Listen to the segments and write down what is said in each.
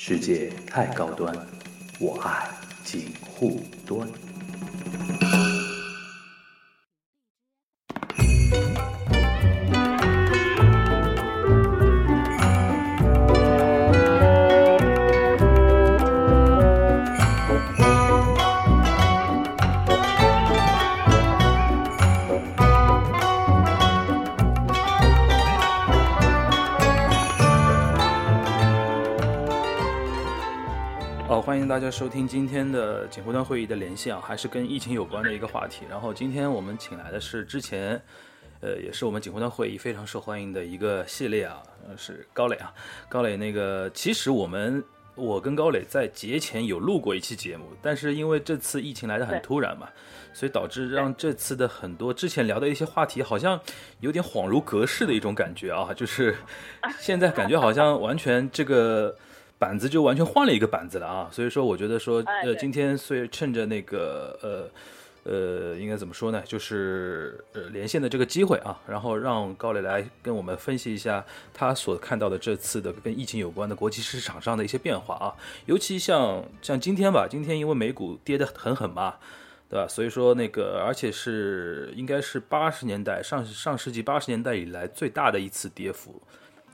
世界太高端，我爱锦护端。大家收听今天的锦湖端会议的连线啊，还是跟疫情有关的一个话题。然后今天我们请来的是之前，呃，也是我们锦湖端会议非常受欢迎的一个系列啊，呃是高磊啊。高磊那个，其实我们我跟高磊在节前有录过一期节目，但是因为这次疫情来的很突然嘛，所以导致让这次的很多之前聊的一些话题好像有点恍如隔世的一种感觉啊，就是现在感觉好像完全这个板子就完全换了一个板子了啊，所以说我觉得说呃今天所以趁着那个呃。呃，应该怎么说呢？就是呃连线的这个机会啊，然后让高磊来跟我们分析一下他所看到的这次的跟疫情有关的国际市场上的一些变化啊，尤其像像今天吧，今天因为美股跌得很狠嘛，对吧？所以说那个，而且是应该是八十年代上上世纪八十年代以来最大的一次跌幅。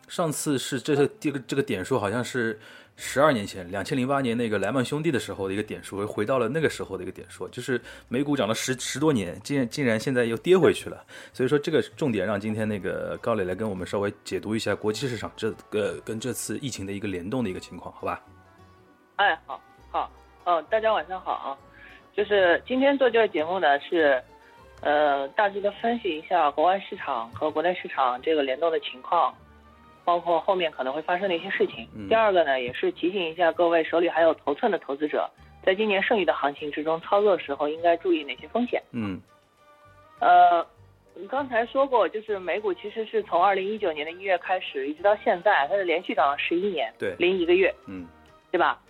上次是这个这个这个点数好像是十二年前，两千零八年那个莱曼兄弟的时候的一个点数，回到了那个时候的一个点数，就是美股涨了十十多年，竟然竟然现在又跌回去了。所以说这个重点让今天那个高磊来跟我们稍微解读一下国际市场这个跟这次疫情的一个联动的一个情况，好吧？哎，好，好，哦，大家晚上好啊。就是今天做这个节目呢，是呃大致的分析一下国外市场和国内市场这个联动的情况，包括后面可能会发生的一些事情。嗯第二个呢，也是提醒一下各位手里还有头寸的投资者，在今年剩余的行情之中操作的时候应该注意哪些风险。嗯呃，刚才说过，就是美股其实是从二零一九年的一月开始，一直到现在，它是连续涨了十一年，对零一个月。嗯对吧？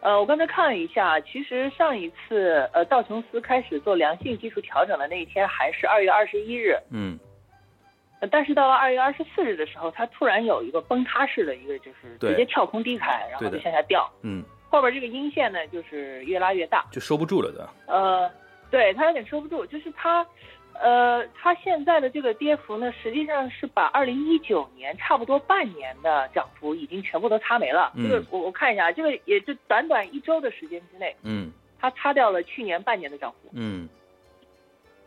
呃，我刚才看了一下，其实上一次呃道琼斯开始做良性技术调整的那一天还是二月二十一日，嗯呃但是到了二月二十四日的时候，它突然有一个崩塌式的一个就是直接跳空低开，然后就向下掉，嗯，后边这个阴线呢就是越拉越大，就收不住了的。呃，对，它有点收不住，就是它，呃，它现在的这个跌幅呢，实际上是把二零一九年差不多半年的涨幅已经全部都擦没了。嗯这个我我看一下，这个也就短短一周的时间之内，嗯它擦掉了去年半年的涨幅。嗯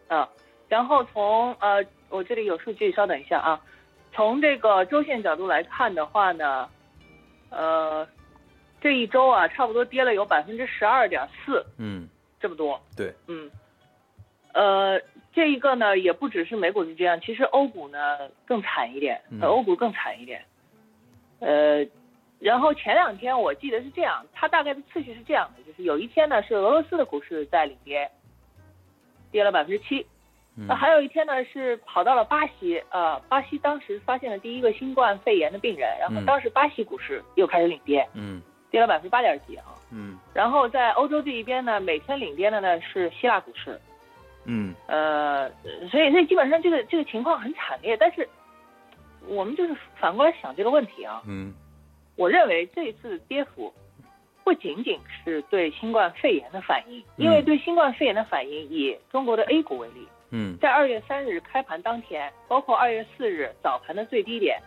嗯，然后从呃，我这里有数据，稍等一下啊。从这个周线角度来看的话呢，呃，这一周啊，差不多跌了有百分之十二点四，嗯，这么多。对，嗯，呃，这一个呢，也不只是美股是这样，其实欧股呢更惨一点，嗯呃欧股更惨一点。呃，然后前两天我记得是这样，它大概的次序是这样的，就是有一天呢是俄罗斯的股市在领跌，跌了百分之七，嗯那还有一天呢是跑到了巴西，呃，巴西当时发现了第一个新冠肺炎的病人，然后嗯。当时巴西股市又开始领跌，嗯。跌了百分之八点几啊。嗯。然后在欧洲这一边呢，每天领跌的呢是希腊股市，嗯。呃，所以所以基本上这个这个情况很惨烈。但是我们就是反过来想这个问题啊，嗯。我认为这一次跌幅不仅仅是对新冠肺炎的反应，因为对新冠肺炎的反应，以中国的 A 股为例，嗯在二月三日开盘当天，包括二月四日早盘的最低点，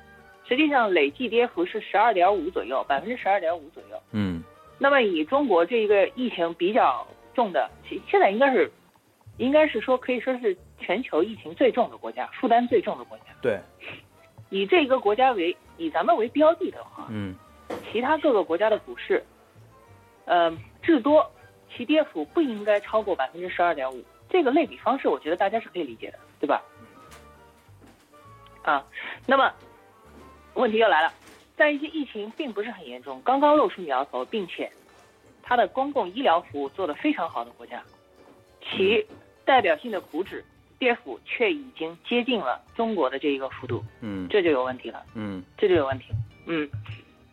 实际上累计跌幅是十二点五左右，百分之十二点五左右。嗯那么以中国这一个疫情比较重的，其现在应该是，应该是说可以说是全球疫情最重的国家，负担最重的国家。对，以这个国家为以咱们为标的的话，嗯其他各个国家的股市，呃，至多其跌幅不应该超过百分之十二点五。这个类比方式，我觉得大家是可以理解的，对吧？啊，那么问题又来了，在一些疫情并不是很严重，刚刚露出苗头，并且它的公共医疗服务做得非常好的国家，其代表性的股指跌幅却已经接近了中国的这一个幅度，嗯这就有问题了。嗯这就有问题。嗯，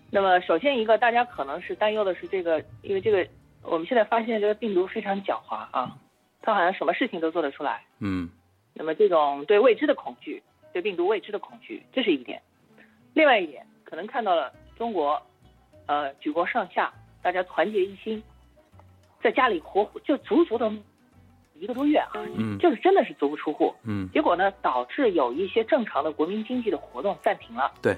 那么首先一个，大家可能是担忧的是这个，因为这个我们现在发现这个病毒非常狡猾啊，它好像什么事情都做得出来。嗯那么这种对未知的恐惧，对病毒未知的恐惧，这是一点。另外一点，可能看到了中国呃举国上下大家团结一心，在家里活就足足的一个多月啊，嗯就是真的是足不出户。嗯结果呢，导致有一些正常的国民经济的活动暂停了。对。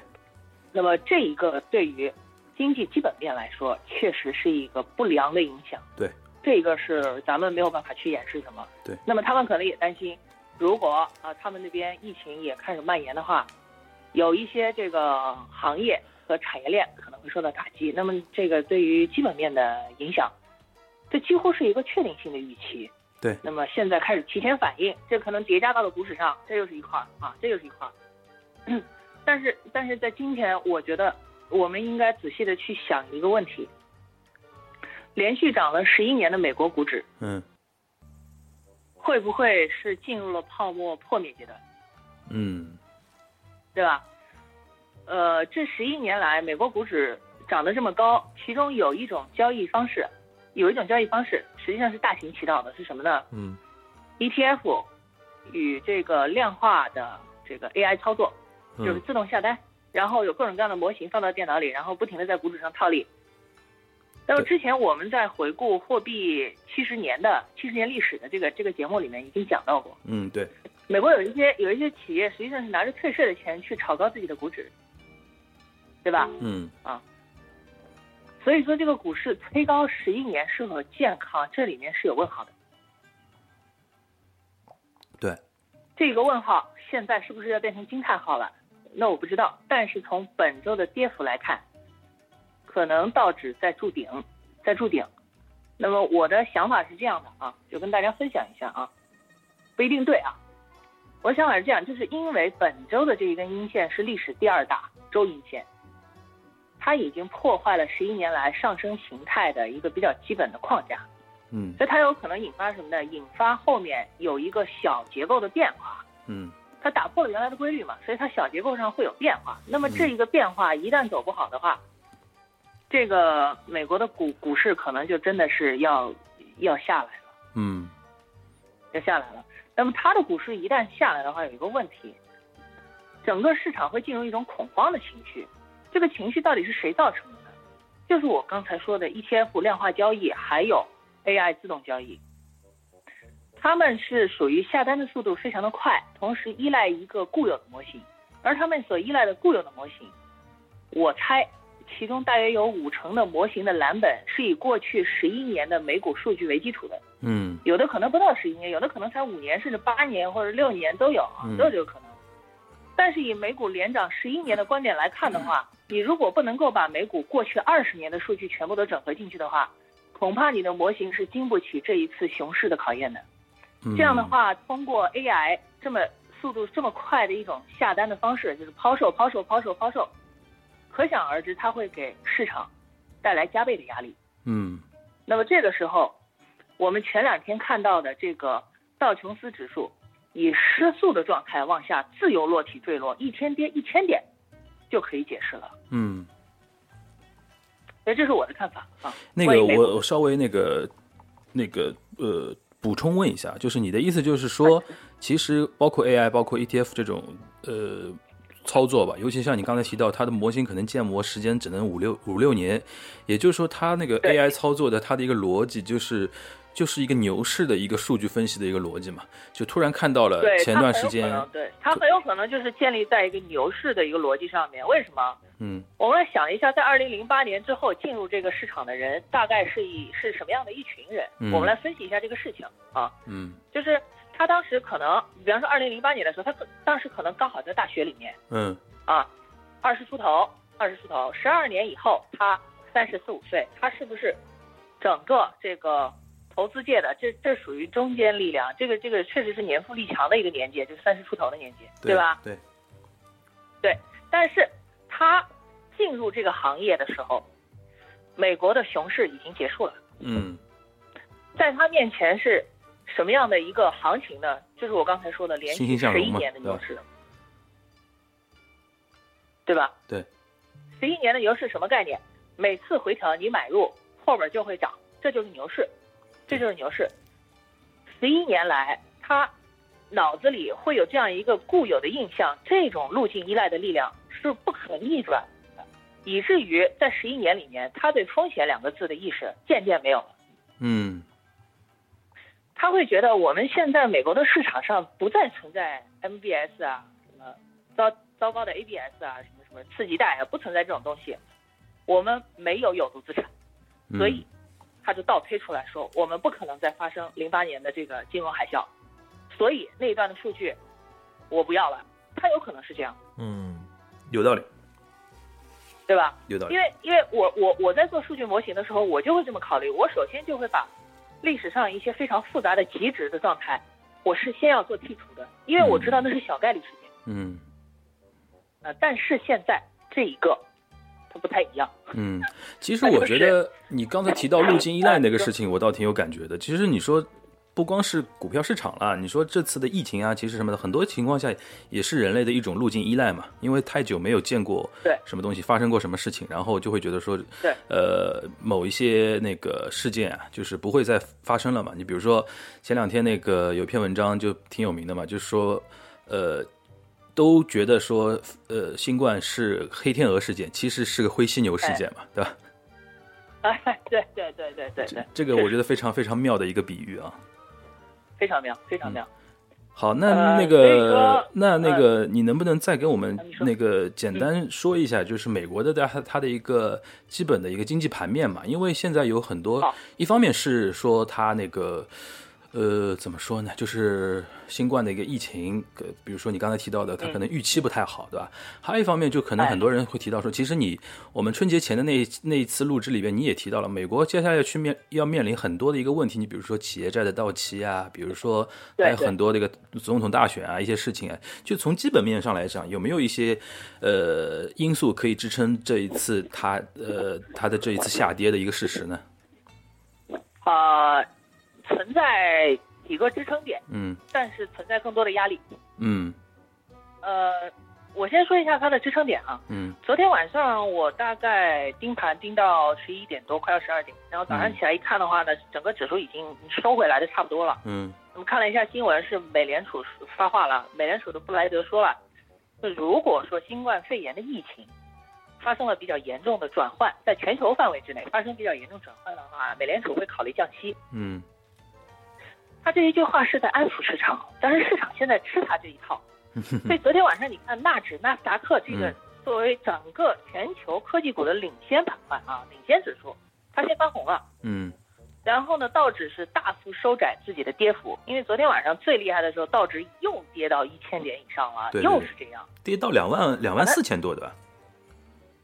那么这一个对于经济基本面来说，确实是一个不良的影响。对。这个是咱们没有办法去掩饰什么。对。那么他们可能也担心，如果啊他们那边疫情也开始蔓延的话，有一些这个行业和产业链可能会受到打击。那么这个对于基本面的影响，这几乎是一个确定性的预期。对那么现在开始提前反应，这可能叠加到了股市上，这又是一块儿啊，这又是一块儿。但是，但是在今天，我觉得我们应该仔细的去想一个问题：连续涨了十一年的美国股指，嗯会不会是进入了泡沫破灭阶段？嗯对吧？呃，这十一年来，美国股指涨得这么高，其中有一种交易方式，有一种交易方式实际上是大行其道的，是什么呢嗯？ETF 与这个量化的这个 AI 操作，就是嗯自动下单，然后有各种各样的模型放到电脑里，然后不停的在股指上套利。那么之前我们在回顾货币七十年的七十年历史的这个这个节目里面已经讲到过，嗯，对，美国有一些有一些企业实际上是拿着退税的钱去炒高自己的股指，对吧？嗯啊所以说这个股市推高十一年是否健康，这里面是有问号的。对，这个问号现在是不是要变成惊叹号了？那我不知道。但是从本周的跌幅来看，可能道指在筑顶，在筑顶。那么我的想法是这样的啊，就跟大家分享一下啊，不一定对啊。我的想法是这样，就是因为本周的这一根阴线是历史第二大周阴线，它已经破坏了十一年来上升形态的一个比较基本的框架。嗯所以它有可能引发什么呢？引发后面有一个小结构的变化，嗯它打破了原来的规律嘛，所以它小结构上会有变化。那么这一个变化一旦走不好的话，这个美国的股股市可能就真的是要要下来了，嗯要下来了。那么它的股市一旦下来的话，有一个问题，整个市场会进入一种恐慌的情绪。这个情绪到底是谁造成的呢？就是我刚才说的 ETF 量化交易，还有 AI 自动交易。他们是属于下单的速度非常的快，同时依赖一个固有的模型，而他们所依赖的固有的模型，我猜其中大约有五成的模型的蓝本是以过去十一年的美股数据为基础的。嗯有的可能不到十一年，有的可能才五年，甚至八年或者六年都有都有这个可能。但是以美股连涨十一年的观点来看的话，你如果不能够把美股过去二十年的数据全部都整合进去的话，恐怕你的模型是经不起这一次熊市的考验的。嗯，这样的话，通过 AI 这么速度这么快的一种下单的方式，就是抛售、抛售、抛售、抛售，可想而知，它会给市场带来加倍的压力。嗯那么这个时候，我们前两天看到的这个道琼斯指数以失速的状态往下自由落体坠落，一天跌一千点，就可以解释了。嗯，所以这是我的看法啊。那个我我稍微那个那个呃补充问一下，就是你的意思就是说，其实包括 AI、包括 ETF 这种呃操作吧，尤其像你刚才提到，它的模型可能建模时间只能五六五六年，也就是说，它那个 AI 操作的它的一个逻辑就是。就是一个牛市的一个数据分析的一个逻辑嘛，就突然看到了，前段时间，对它很有可能就是建立在一个牛市的一个逻辑上面。为什么？嗯我们来想一下，在二零零八年之后进入这个市场的人，大概是以是什么样的一群人？嗯我们来分析一下这个事情啊。嗯就是他当时可能，比方说二零零八年的时候，他可当时可能刚好在大学里面嗯啊，二十出头，二十出头，十二年以后他三十四五岁，他是不是整个这个投资界的这这属于中坚力量？这个这个确实是年富力强的一个年纪，就是三十出头的年纪，对吧？对对，但是他进入这个行业的时候，美国的熊市已经结束了。嗯在他面前是什么样的一个行情呢？就是我刚才说的连续十一年的牛市，对吧？对，十一年的牛市什么概念？每次回调你买入，后边就会涨，这就是牛市，这就是牛市。十一年来，他脑子里会有这样一个固有的印象，这种路径依赖的力量是不可逆转的。以至于在十一年里面，他对风险两个字的意识渐渐没有了。嗯他会觉得我们现在美国的市场上不再存在 MBS 啊，什么糟糟糕的 ABS 啊，什么什么次级贷啊，不存在这种东西。我们没有有毒资产，嗯，所以他就倒推出来说，我们不可能再发生零八年的这个金融海啸，所以那一段的数据我不要了。他有可能是这样，嗯有道理，对吧？有道理因。为因为我我我在做数据模型的时候，我就会这么考虑。我首先就会把历史上一些非常复杂的极值的状态，我是先要做剔除的，因为我知道那是小概率事件。嗯呃，但是现在这一个它不太一样。嗯，其实我觉得你刚才提到路径依赖那个事情，我倒挺有感觉的。其实你说不光是股票市场了，你说这次的疫情啊，其实什么的，很多情况下也是人类的一种路径依赖嘛。因为太久没有见过对什么东西发生过什么事情，然后就会觉得说，对呃，某一些那个事件啊，就是不会再发生了嘛。你比如说前两天那个有篇文章就挺有名的嘛，就是说，呃。都觉得说，呃，新冠是黑天鹅事件，其实是个灰犀牛事件嘛，对吧？哎，对对对对对对，这个我觉得非常非常妙的一个比喻啊。非常亮，非常妙。好，那呃那个说，那那个，你能不能再给我们那个简单说一下，就是美国的它它的一个基本的一个经济盘面嘛？因为现在有很多，一方面是说它那个。呃，怎么说呢？就是新冠的一个疫情，呃，比如说你刚才提到的，它可能预期不太好，对吧？还有一方面，就可能哎很多人会提到说，其实你我们春节前的那一那一次录制里边，你也提到了，美国接下来去面要面临很多的一个问题，你比如说企业债的到期啊，比如说还有很多这个总统大选啊，一些事情啊，就从基本面上来讲，有没有一些呃因素可以支撑这一次它呃它的这一次下跌的一个事实呢？啊、存在几个支撑点，嗯但是存在更多的压力。嗯呃，我先说一下它的支撑点啊。嗯昨天晚上我大概盯盘盯到十一点多，快要十二点，然后早上嗯起来一看的话呢，整个指数已经收回来的差不多了。嗯我们看了一下新闻，是美联储发话了，美联储的布莱德说了，就如果说新冠肺炎的疫情发生了比较严重的转换，在全球范围之内发生比较严重转换的话，美联储会考虑降息。嗯他这一句话是在安抚市场，但是市场现在吃他这一套。所以昨天晚上你看纳指、纳斯达克这个嗯作为整个全球科技股的领先板块啊，领先指数，它先翻红了。嗯然后呢，道指是大幅收窄自己的跌幅，因为昨天晚上最厉害的时候，道指又跌到一千点以上了，对对又是这样。跌到两万两万四千多，对吧？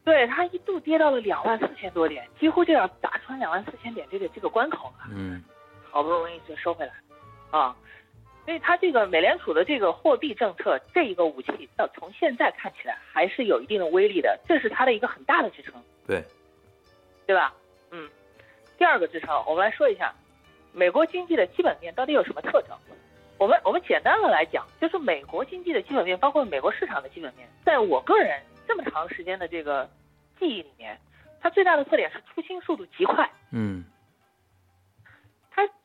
对，它一度跌到了两万四千多点，几乎就要打穿两万四千点这个这个关口了。嗯好不容易就收回来，啊，所以它这个美联储的这个货币政策这一个武器，到从现在看起来还是有一定的威力的，这是它的一个很大的支撑，对，对吧？嗯，第二个支撑，我们来说一下美国经济的基本面到底有什么特征。我们我们简单的来讲，就是美国经济的基本面，包括美国市场的基本面，在我个人这么长时间的这个记忆里面，它最大的特点是出清速度极快。嗯它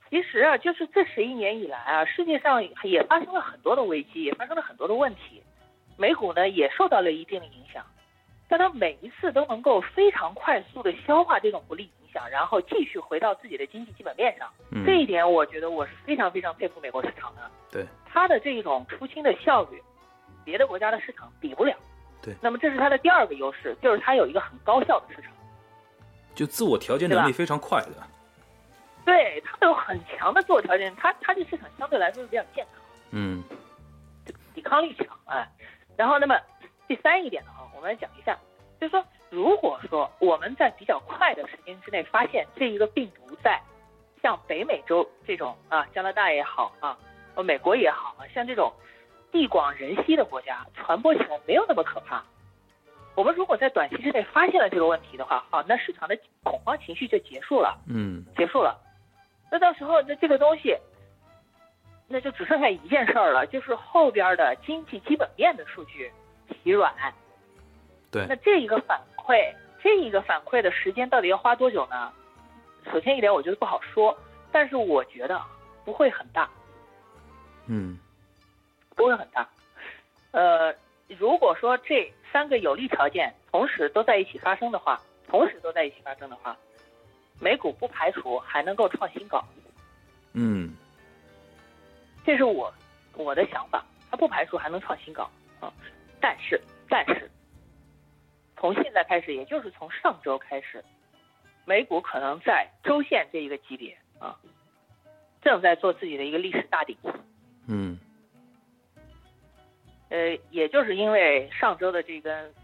其实啊，就是这十一年以来啊，世界上也发生了很多的危机，也发生了很多的问题，美股呢也受到了一定的影响，但它每一次都能够非常快速的消化这种不利影响，然后继续回到自己的经济基本面上。嗯，这一点，我觉得我是非常非常佩服美国市场的。对，它的这一种出清的效率，别的国家的市场比不了。对那么这是它的第二个优势，就是它有一个很高效的市场。就自我调节能力非常快的。对，它有很强的自我调节，它它这市场相对来说是比较健康。嗯抵抗力强，哎，然后那么第三一点的话，我们来讲一下，就是说，如果说我们在比较快的时间之内发现这一个病毒在像北美洲这种啊，加拿大也好啊，呃，美国也好啊，像这种地广人稀的国家，传播起来没有那么可怕。我们如果在短期之内发现了这个问题的话，好，那市场的恐慌情绪就结束了。嗯结束了。那到时候那这个东西，那就只剩下一件事儿了，就是后边的经济基本面的数据疲软。对那这一个反馈，这一个反馈的时间到底要花多久呢？首先一点，我觉得不好说，但是我觉得不会很大，嗯不会很大。呃，如果说这三个有利条件同时都在一起发生的话，同时都在一起发生的话，美股不排除还能够创新高。嗯这是我我的想法，它不排除还能创新高啊。但是但是，从现在开始，也就是从上周开始，美股可能在周线这一个级别啊，正在做自己的一个历史大底。嗯呃，也就是因为上周的这根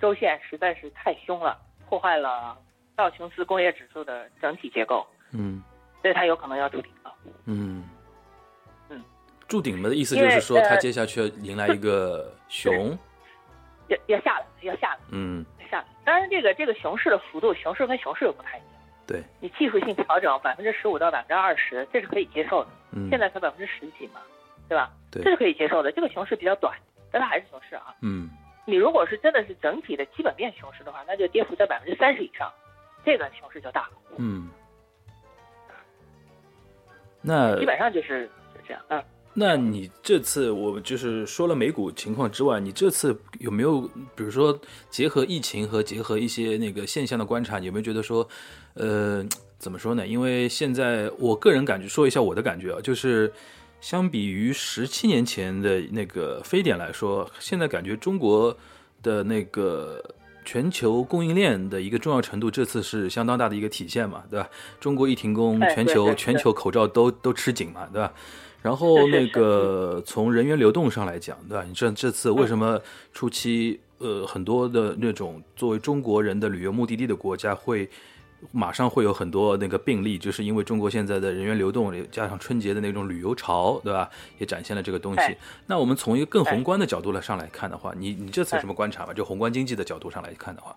周线实在是太凶了，破坏了道琼斯工业指数的整体结构，嗯所以它有可能要筑顶了。嗯嗯，筑顶的意思就是说，它呃接下去要迎来一个熊。要要下来，要下来，嗯，下来。当然，这个这个熊市的幅度，熊市跟熊市又不太一样。对，你技术性调整百分之十五到百分之二十，这是可以接受的。嗯，现在才百分之十几嘛，对吧？对这是可以接受的。这个熊市比较短，但它还是熊市啊。嗯你如果是真的是整体的基本面熊市的话，那就跌幅在百分之三十以上，这个熊市就大了。嗯，那基本上就是就这样。嗯，那你这次我就是说了美股情况之外，你这次有没有比如说结合疫情和结合一些那个现象的观察，你有没有觉得说，呃，怎么说呢？因为现在我个人感觉，说一下我的感觉啊，就是相比于十七年前的那个非典来说，现在感觉中国的那个。全球供应链的一个重要程度，这次是相当大的一个体现嘛，对吧？中国一停工，哎全球全球口罩都都吃紧嘛，对吧？然后那个从人员流动上来讲，对吧？你这这次为什么初期呃很多的那种作为中国人的旅游目的地的国家会马上会有很多那个病例，就是因为中国现在的人员流动加上春节的那种旅游潮，对吧？也展现了这个东西哎。那我们从一个更哎宏观的角度来上来看的话，你你这次有什么观察吗？就宏观经济的角度上来看的话，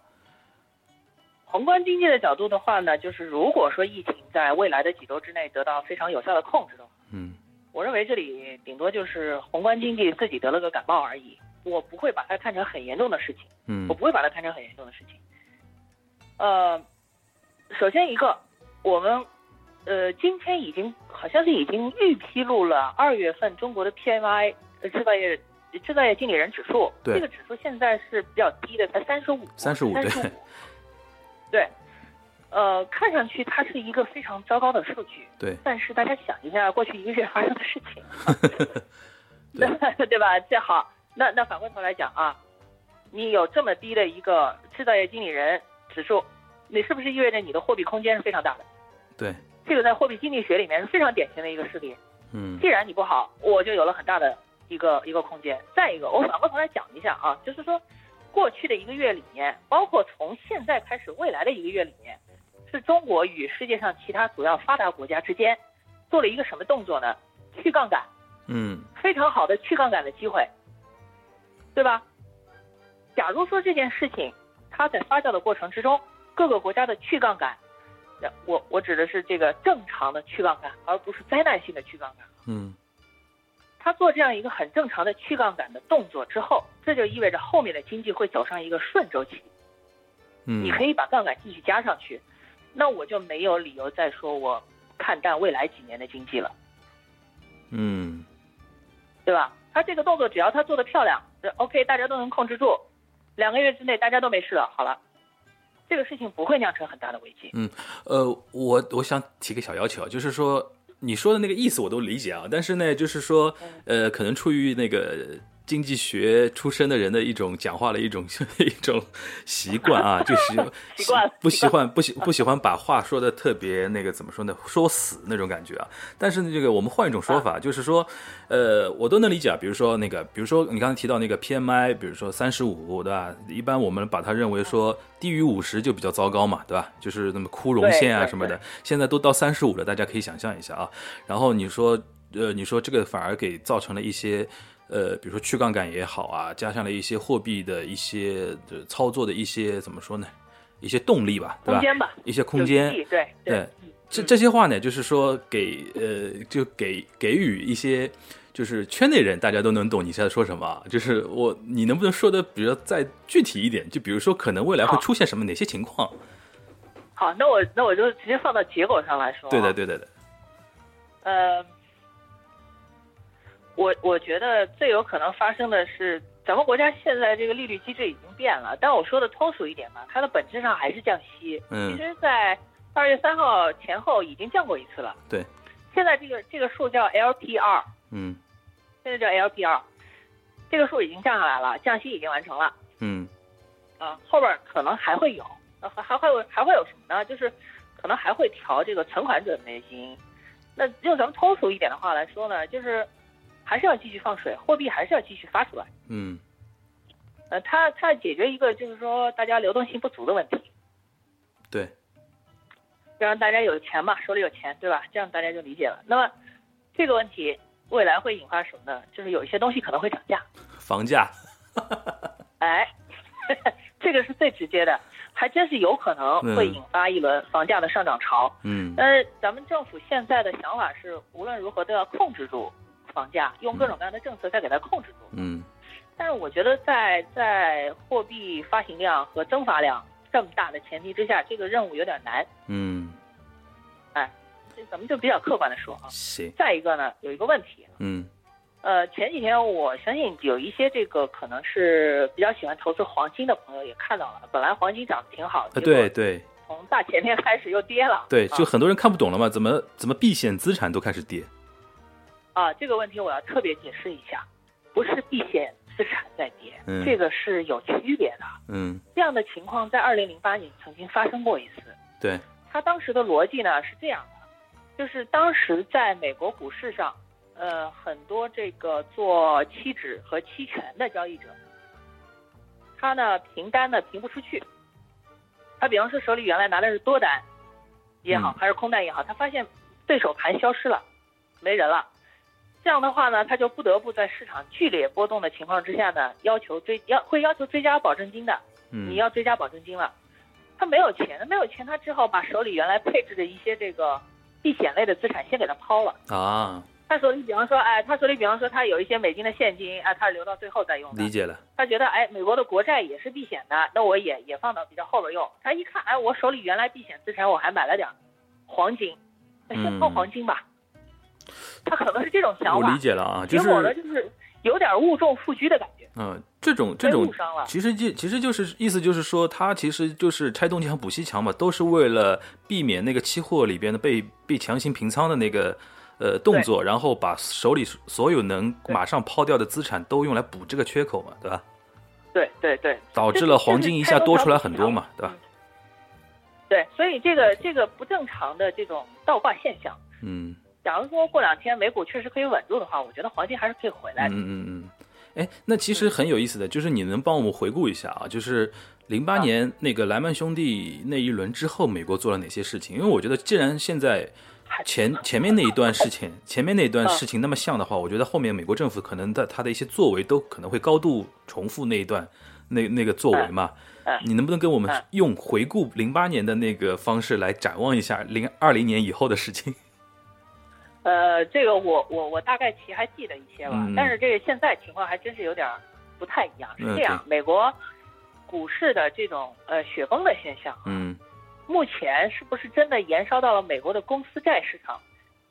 宏观经济的角度的话呢，就是如果说疫情在未来的几周之内得到非常有效的控制的话，嗯我认为这里顶多就是宏观经济自己得了个感冒而已，我不会把它看成很严重的事情。嗯我不会把它看成很严重的事情。呃，首先一个，我们呃今天已经好像是已经预披露了二月份中国的 PMI 呃制造业制造业经理人指数，对。这个指数现在是比较低的，才三十五，35对三十五，对。呃，看上去它是一个非常糟糕的数据，对。但是大家想一下过去一个月发生的事情，对。对吧？这好，那那反过头来讲啊，你有这么低的一个制造业经理人指数，你是不是意味着你的货币空间是非常大的？对，这个在货币经济学里面是非常典型的一个事例。嗯既然你不好，我就有了很大的一个一个空间。再一个，我反过头来讲一下啊，就是说，过去的一个月里面，包括从现在开始未来的一个月里面，是中国与世界上其他主要发达国家之间做了一个什么动作呢？去杠杆。嗯非常好的去杠杆的机会，对吧？假如说这件事情它在发酵的过程之中，各个国家的去杠杆，呃我我指的是这个正常的去杠杆，而不是灾难性的去杠杆。嗯他做这样一个很正常的去杠杆的动作之后，这就意味着后面的经济会走上一个顺周期，嗯，你可以把杠杆继续加上去，那我就没有理由再说我看淡未来几年的经济了。嗯对吧？他这个动作只要他做的漂亮呃，OK，大家都能控制住，两个月之内大家都没事了，好了，这个事情不会酿成很大的危机。嗯呃，我我想提个小要求，就是说你说的那个意思我都理解啊，但是呢，就是说，呃，可能出于那个经济学出身的人的一种讲话的一种 一种习惯啊，就是习惯不喜欢不喜不喜欢把话说的特别那个怎么说呢，说死那种感觉啊。但是呢，这个我们换一种说法，就是说，呃，我都能理解啊。比如说那个，比如说你刚才提到那个 PMI，比如说三十五，对吧？一般我们把它认为说低于五十就比较糟糕嘛，对吧？就是那么枯荣线啊什么的。现在都到三十五了，大家可以想象一下啊。然后你说，呃，你说这个反而给造成了一些。呃，比如说去杠杆也好啊，加上了一些货币的一些呃操作的一些怎么说呢？一些动力吧，对吧？空间吧，一些空间对对，这这些话呢，就是说给呃，就给给予一些，就是圈内人大家都能懂你在说什么啊。就是我，你能不能说的比较再具体一点？就比如说，可能未来会出现什么哪些情况？好，那我那我就直接放到结果上来说。对的，。对的，对的。呃，我我觉得最有可能发生的是咱们国家现在这个利率机制已经变了，但我说的通俗一点嘛，它的本质上还是降息。嗯其实，在二月三号前后已经降过一次了。对。现在这个这个数叫 LPR，嗯现在叫 LPR，这个数已经降下来了，降息已经完成了。嗯啊，后边可能还会有，还会有还会有什么呢？就是可能还会调这个存款准备金。那用咱们通俗一点的话来说呢，就是还是要继续放水，货币还是要继续发出来。嗯呃，它它解决一个就是说大家流动性不足的问题，对，就让大家有钱嘛，手里有钱，对吧？这样大家就理解了。那么这个问题未来会引发什么呢？就是有一些东西可能会涨价，房价，哎，这个是最直接的，还真是有可能会引发一轮房价的上涨潮。嗯但是咱们政府现在的想法是，无论如何都要控制住房价，用各种各样的政策再给它控制住。嗯但是我觉得在在货币发行量和增发量这么大的前提之下，这个任务有点难。嗯，哎这咱们就比较客观的说啊。行，再一个呢，有一个问题，嗯呃，前几天我相信有一些这个可能是比较喜欢投资黄金的朋友也看到了，本来黄金涨得挺好，啊，结果对对从大前天开始又跌了。对，啊就很多人看不懂了嘛，怎么怎么避险资产都开始跌，啊，这个问题我要特别解释一下，不是避险资产在跌，嗯这个是有区别的。嗯，这样的情况在二零零八年曾经发生过一次。对，他当时的逻辑呢是这样的，就是当时在美国股市上，呃，很多这个做期指和期权的交易者，他呢平单呢平不出去，他比方说手里原来拿的是多单也好嗯，还是空单也好，他发现对手盘消失了，没人了。这样的话呢，他就不得不在市场剧烈波动的情况之下呢，要求追要会要求追加保证金的，嗯你要追加保证金了，他没有钱，没有钱，他只好把手里原来配置的一些这个避险类的资产先给他抛了。啊，他手里比方说，哎，他手里比方说他有一些美金的现金，哎，他是留到最后再用的理。解了，他觉得，哎，美国的国债也是避险的，那我也也放到比较后边用。他一看，哎，我手里原来避险资产我还买了点黄金，那先抛嗯黄金吧。他可能是这种想法我理，解了啊，就结果呢是就是有点误中副车的感觉，嗯，这种这种误伤了。其实就其实就是意思就是说，他其实就是拆东墙补西墙嘛，都是为了避免那个期货里边的被被强行平仓的那个呃动作，然后把手里所有能马上抛掉的资产都用来补这个缺口嘛，对吧？对对对，导致了黄金一下多出来很多嘛，对吧？嗯对，所以这个这个不正常的这种倒挂现象，嗯假如说过两天美股确实可以稳住的话，我觉得黄金还是可以回来嗯的。嗯嗯嗯。哎，那其实很有意思的，就是你能帮我们回顾一下啊，就是零八啊年那个莱曼兄弟那一轮之后，美国做了哪些事情？因为我觉得，既然现在前 前面那一段事情，前面那一段嗯事情那么像的话，我觉得后面美国政府可能的他的一些作为都可能会高度重复那一段那那个作为嘛。嗯你能不能跟我们嗯用回顾零八年的那个方式来展望一下零二零年以后的事情？呃，这个我我我大概其还记得一些吧，嗯但是这个现在情况还真是有点儿不太一样。是嗯这样，美国股市的这种呃雪崩的现象，嗯目前是不是真的延烧到了美国的公司债市场？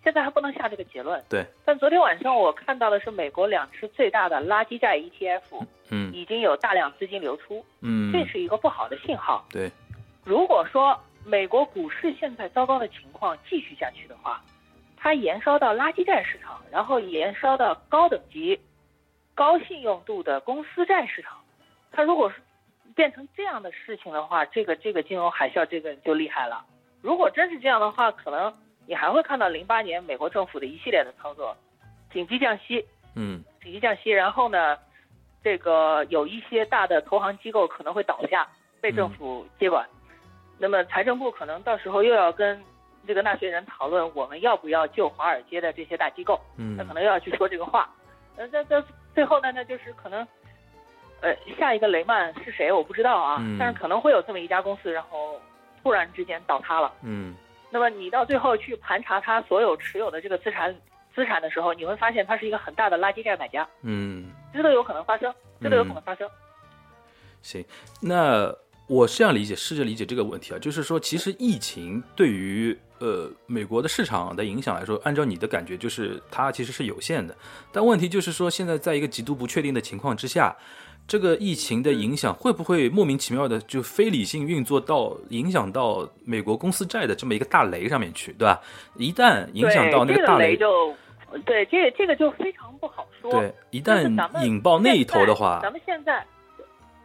现在还不能下这个结论。对，但昨天晚上我看到的是美国两只最大的垃圾债 ETF 嗯已经有大量资金流出，嗯，这是一个不好的信号。对，如果说美国股市现在糟糕的情况继续下去的话，它延烧到垃圾债市场，然后延烧到高等级、高信用度的公司债市场，它如果是变成这样的事情的话，这个这个金融海啸这个就厉害了。如果真是这样的话，可能你还会看到零八年美国政府的一系列的操作，紧急降息，嗯紧急降息，然后呢，这个有一些大的投行机构可能会倒下，被政府接管。那么财政部可能到时候又要跟这个纳税人讨论，我们要不要救华尔街的这些大机构，嗯他可能又要去说这个话。呃，这这最后呢，那就是可能，呃，下一个雷曼是谁我不知道啊，嗯但是可能会有这么一家公司，然后突然之间倒塌了。嗯那么你到最后去盘查他所有持有的这个资产资产的时候，你会发现他是一个很大的垃圾债买家。嗯。这都有可能发生，这都有可能发生。行，那我是这样理解，试着理解这个问题啊，就是说，其实疫情对于呃美国的市场的影响来说，按照你的感觉，就是它其实是有限的。但问题就是说，现在在一个极度不确定的情况之下，这个疫情的影响会不会莫名其妙的就非理性运作到影响到美国公司债的这么一个大雷上面去，对吧？一旦影响到那个大雷，个雷就，对这个这个就非常不好说。对，一旦引爆那一头的现话在，咱们现在，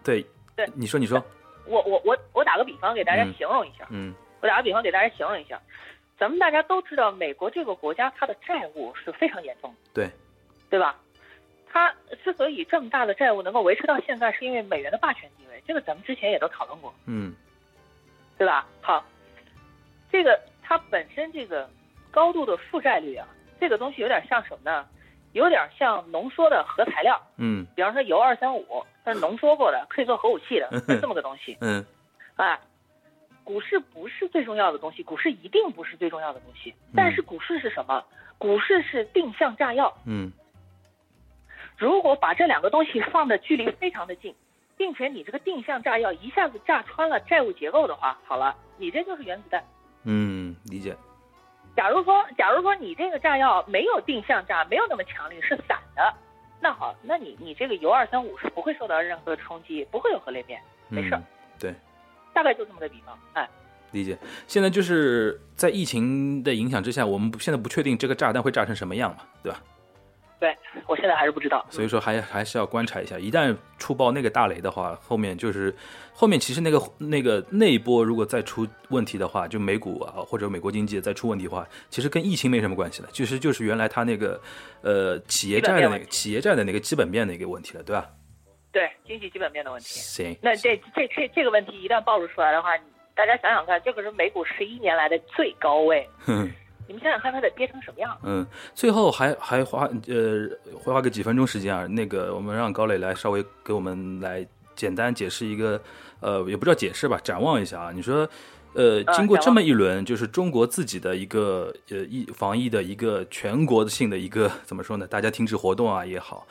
对，对你说你说，我我我我打个比方给大家嗯形容一下，嗯我打个比方给大家形容一下，咱们大家都知道，美国这个国家它的债务是非常严重的，对，对吧？它之所以这么大的债务能够维持到现在，是因为美元的霸权地位，这个咱们之前也都讨论过，嗯对吧？好，这个它本身这个高度的负债率啊，这个东西有点像什么呢？有点像浓缩的核材料，嗯比方说铀二三五，它是浓缩过的，可以做核武器的，是这么个东西。嗯啊，股市不是最重要的东西，股市一定不是最重要的东西。但是股市是什么？股市是定向炸药。嗯如果把这两个东西放的距离非常的近，并且你这个定向炸药一下子炸穿了债务结构的话，好了，你这就是原子弹。嗯，理解，假如说，假如说你这个炸药没有定向炸，没有那么强力，是散的，那好，那你你这个铀二三五是不会受到任何的冲击，不会有核裂变，没事儿嗯，对。大概就这么个比方，哎。理解。现在就是在疫情的影响之下，我们不现在不确定这个炸弹会炸成什么样嘛，对吧？对，我现在还是不知道。所以说还还是要观察一下，一旦触爆那个大雷的话，后面就是后面其实那个那个那一波如果再出问题的话，就美股啊或者美国经济再出问题的话，其实跟疫情没什么关系了，其实就是原来它那个呃企业债的那个企业债的那个基本面的一个问题了，对吧？对经济基本面的问题。行，那这这这这个问题一旦暴露出来的话，你大家想想看，这可是美股十一年来的最高位，哼。你们想想看他得憋成什么样？嗯，最后还还花呃会花个几分钟时间啊，那个我们让高磊来稍微给我们来简单解释一个，呃，也不知道解释吧，展望一下啊。你说，呃，啊经过这么一轮，就是中国自己的一个呃疫防疫的一个全国性的一个怎么说呢？大家停止活动啊也好，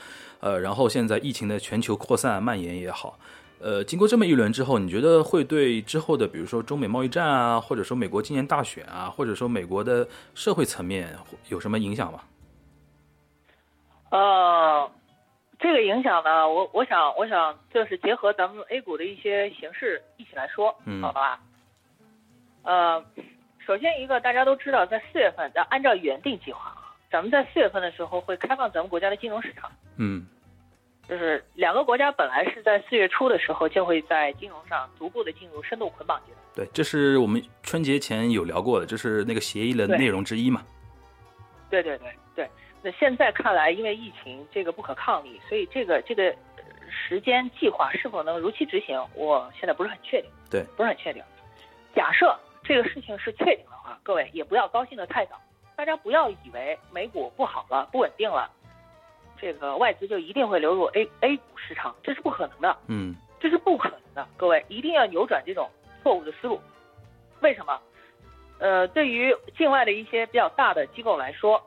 呃，然后现在疫情的全球扩散蔓延也好。呃，经过这么一轮之后，你觉得会对之后的，比如说中美贸易战啊，或者说美国今年大选啊，或者说美国的社会层面有什么影响吗？呃，这个影响呢，我我想我想就是结合咱们 A 股的一些形势一起来说，嗯好吧？呃，首先一个大家都知道，在四月份，按照原定计划，咱们在四月份的时候会开放咱们国家的金融市场。嗯就是两个国家本来是在四月初的时候就会在金融上逐步的进入深度捆绑阶段。对，这是我们春节前有聊过的，这是那个协议的内容之一嘛。对对对对。那现在看来，因为疫情这个不可抗力，所以这个这个呃时间计划是否能如期执行，我现在不是很确定。对，不是很确定。假设这个事情是确定的话，各位也不要高兴的太早，大家不要以为美股不好了、不稳定了，这个外资就一定会流入 A A 股市场，这是不可能的。嗯这是不可能的，各位一定要扭转这种错误的思路。为什么？呃，对于境外的一些比较大的机构来说，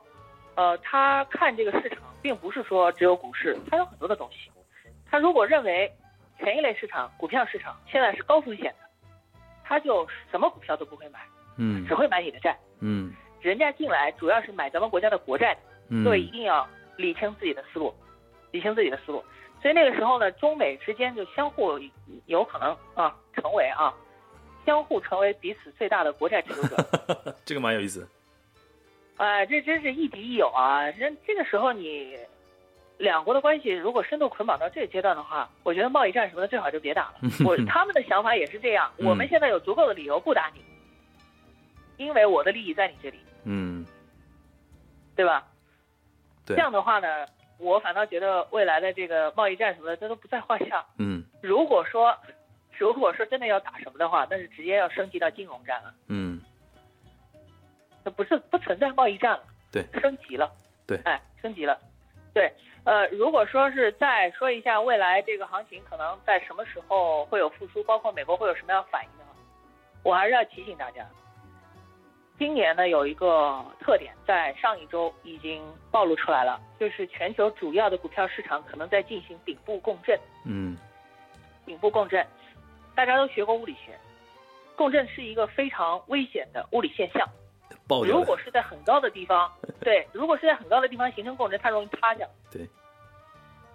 呃，他看这个市场，并不是说只有股市，它有很多的东西。他如果认为前一类市场、股票市场现在是高风险的，他就什么股票都不会买，嗯只会买你的债。嗯人家进来主要是买咱们国家的国债的，嗯，各位一定要理清自己的思路，理清自己的思路。所以那个时候呢，中美之间就相互有可能啊，成为啊，相互成为彼此最大的国债持有者。这个蛮有意思。哎、这真是亦敌亦友啊！人这个时候你两国的关系如果深度捆绑到这个阶段的话，我觉得贸易战什么的最好就别打了。我他们的想法也是这样，嗯我们现在有足够的理由不打你，因为我的利益在你这里，嗯，对吧？对。这样的话呢，我反倒觉得未来的这个贸易战什么的，这都不在话下。嗯。如果说，如果说真的要打什么的话，那是直接要升级到金融战了，嗯。那不是不存在贸易战了，对，升级了，对。哎，升级了，对，呃，如果说是再说一下未来这个行情可能在什么时候会有复苏，包括美国会有什么样反应的话，我还是要提醒大家，今年呢有一个特点，在上一周已经暴露出来了，就是全球主要的股票市场可能在进行顶部共振。嗯顶部共振，大家都学过物理学，共振是一个非常危险的物理现象。如果是在很高的地方，对，如果是在很高的地方形成共振，它容易塌下来。对，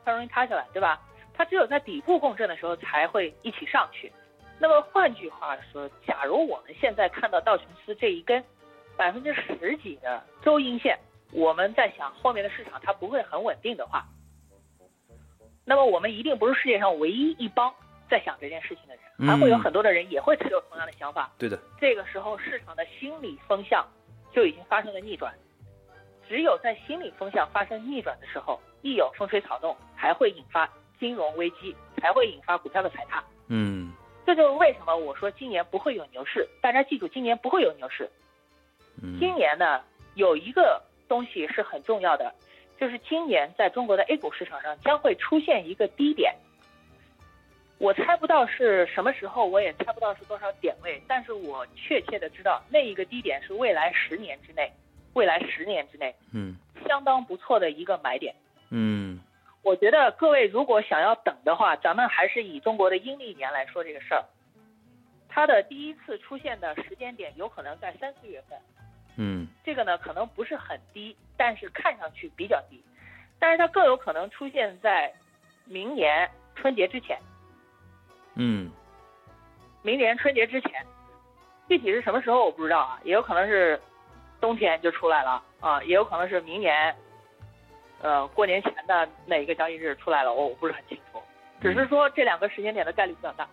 它容易塌下来，对吧？它只有在底部共振的时候才会一起上去。那么换句话说，假如我们现在看到道琼斯这一根百分之十几的周阴线，我们在想后面的市场它不会很稳定的话，那么我们一定不是世界上唯一一帮在想这件事情的人，还会有很多的人也会持有同样的想法。对的，这个时候市场的心理风向就已经发生了逆转。只有在心理风向发生逆转的时候，一有风吹草动，才会引发金融危机，才会引发股票的踩踏。嗯这就是为什么我说今年不会有牛市。大家记住，今年不会有牛市。嗯今年呢，有一个东西是很重要的，就是今年在中国的 A 股市场上将会出现一个低点。我猜不到是什么时候，我也猜不到是多少点位，但是我确切的知道那一个低点是未来十年之内，未来十年之内嗯相当不错的一个买点。嗯我觉得各位如果想要等的话，咱们还是以中国的阴历年来说这个事儿。它的第一次出现的时间点有可能在三四月份，嗯。这个呢可能不是很低，但是看上去比较低，但是它更有可能出现在明年春节之前，嗯。明年春节之前，具体是什么时候我不知道啊，也有可能是冬天就出来了啊，也有可能是明年，呃过年前的哪一个交易日出来了，我我不是很清楚，只是说这两个时间点的概率比较大。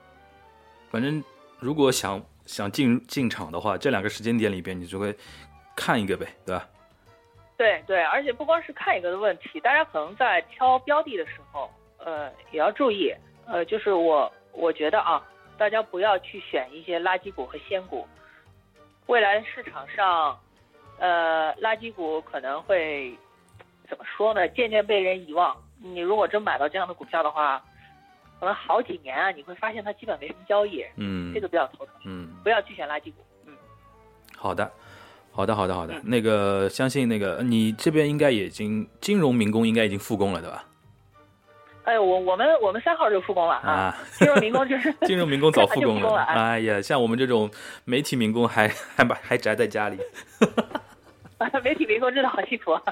反正如果想想进进场的话，这两个时间点里边，你就会看一个呗，对吧？对对，而且不光是看一个的问题，大家可能在挑标的的时候，呃，也要注意，呃，就是我我觉得啊，大家不要去选一些垃圾股和仙股，未来市场上，呃，垃圾股可能会怎么说呢？渐渐被人遗忘。你如果真买到这样的股票的话，可能好几年啊，你会发现它基本没什么交易，嗯这个比较头疼。嗯，不要去选垃圾股。嗯，好的。好的，好的，好的。嗯那个，相信那个你这边应该已经金融民工应该已经复工了，对吧？哎，我我们我们三号就复工了啊，啊，金融民工就是 金融民工早 复工了。工了哎哎呀，像我们这种媒体民工还还把还宅在家里。媒体民工真的好幸福啊！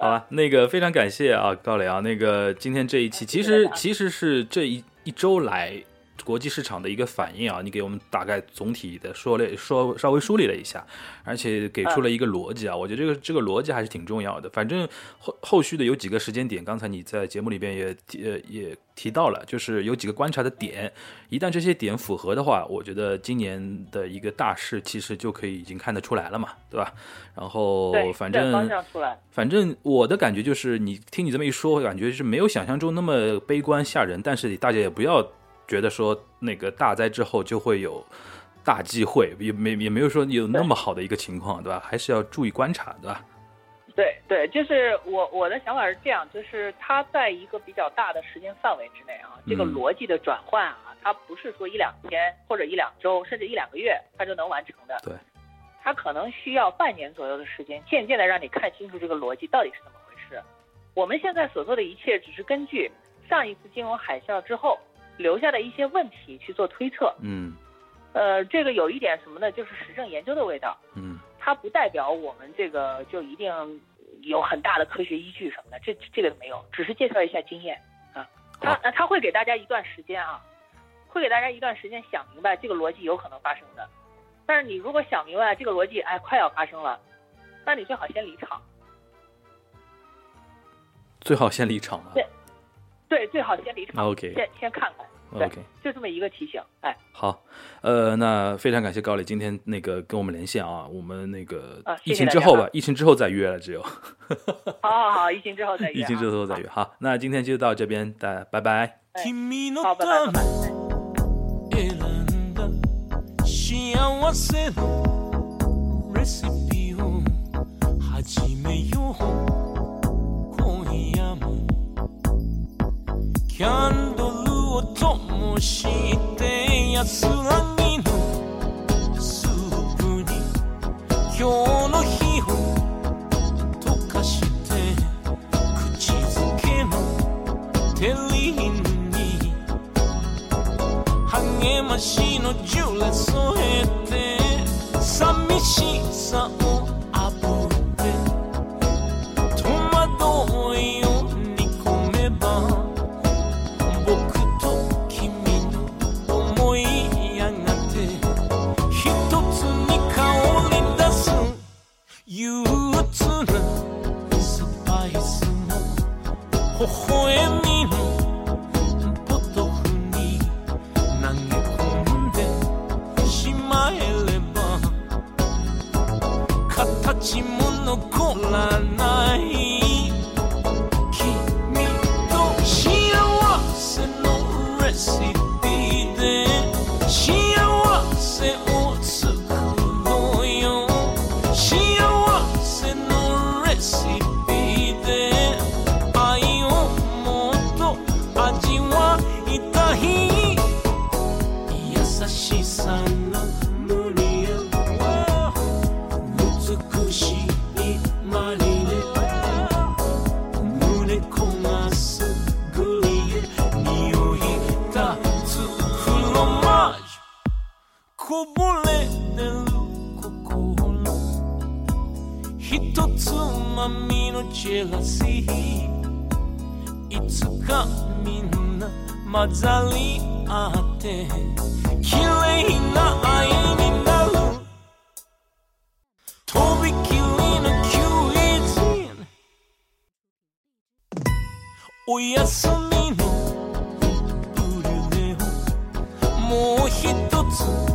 好了，那个非常感谢啊，高磊啊，那个今天这一期其实其实是这一一周来国际市场的一个反应啊，你给我们大概总体的说了说稍微梳理了一下，而且给出了一个逻辑啊，我觉得这个这个逻辑还是挺重要的。反正后后续的有几个时间点，刚才你在节目里边也提呃也提到了，就是有几个观察的点，一旦这些点符合的话，我觉得今年的一个大势其实就可以已经看得出来了嘛，对吧？然后，反正反正我的感觉就是，你听你这么一说，感觉是没有想象中那么悲观吓人。但是大家也不要觉得说那个大灾之后就会有大机会，也没也没有说有那么好的一个情况，对吧？还是要注意观察，对吧？对对，就是我我的想法是这样，就是它在一个比较大的时间范围之内啊，这个嗯逻辑的转换啊，它不是说一两天或者一两周，甚至一两个月它就能完成的。对，它可能需要半年左右的时间，渐渐的让你看清楚这个逻辑到底是怎么回事。我们现在所做的一切，只是根据上一次金融海啸之后留下的一些问题去做推测。嗯呃，这个有一点什么呢？就是实证研究的味道。嗯它不代表我们这个就一定有很大的科学依据什么的，这这个没有，只是介绍一下经验啊。他好呃他会给大家一段时间啊，会给大家一段时间想明白这个逻辑有可能发生的。但是你如果想明白这个逻辑，哎，快要发生了，那你最好先离场。最好先离场了。对对，最好先离场 OK 先先看看。对 OK，就这么一个提醒，哎，好，呃，那非常感谢高磊今天那个跟我们连线啊，我们那个啊疫谢谢大家啊情之后吧，疫情之后再约了，只有好好好，疫情之后再约、啊。疫情之后再约。好，那今天就到这边，大家拜拜。君の好，拜拜た拜め拜。 して安らぎのスープに今日の日を溶かして口づけのテリーに励ましのジュレソ She değildin Şimdi ェラシーいつかみんな混ざり合って綺麗な愛になるとびきりの休日おやすみのブルネをもう一つ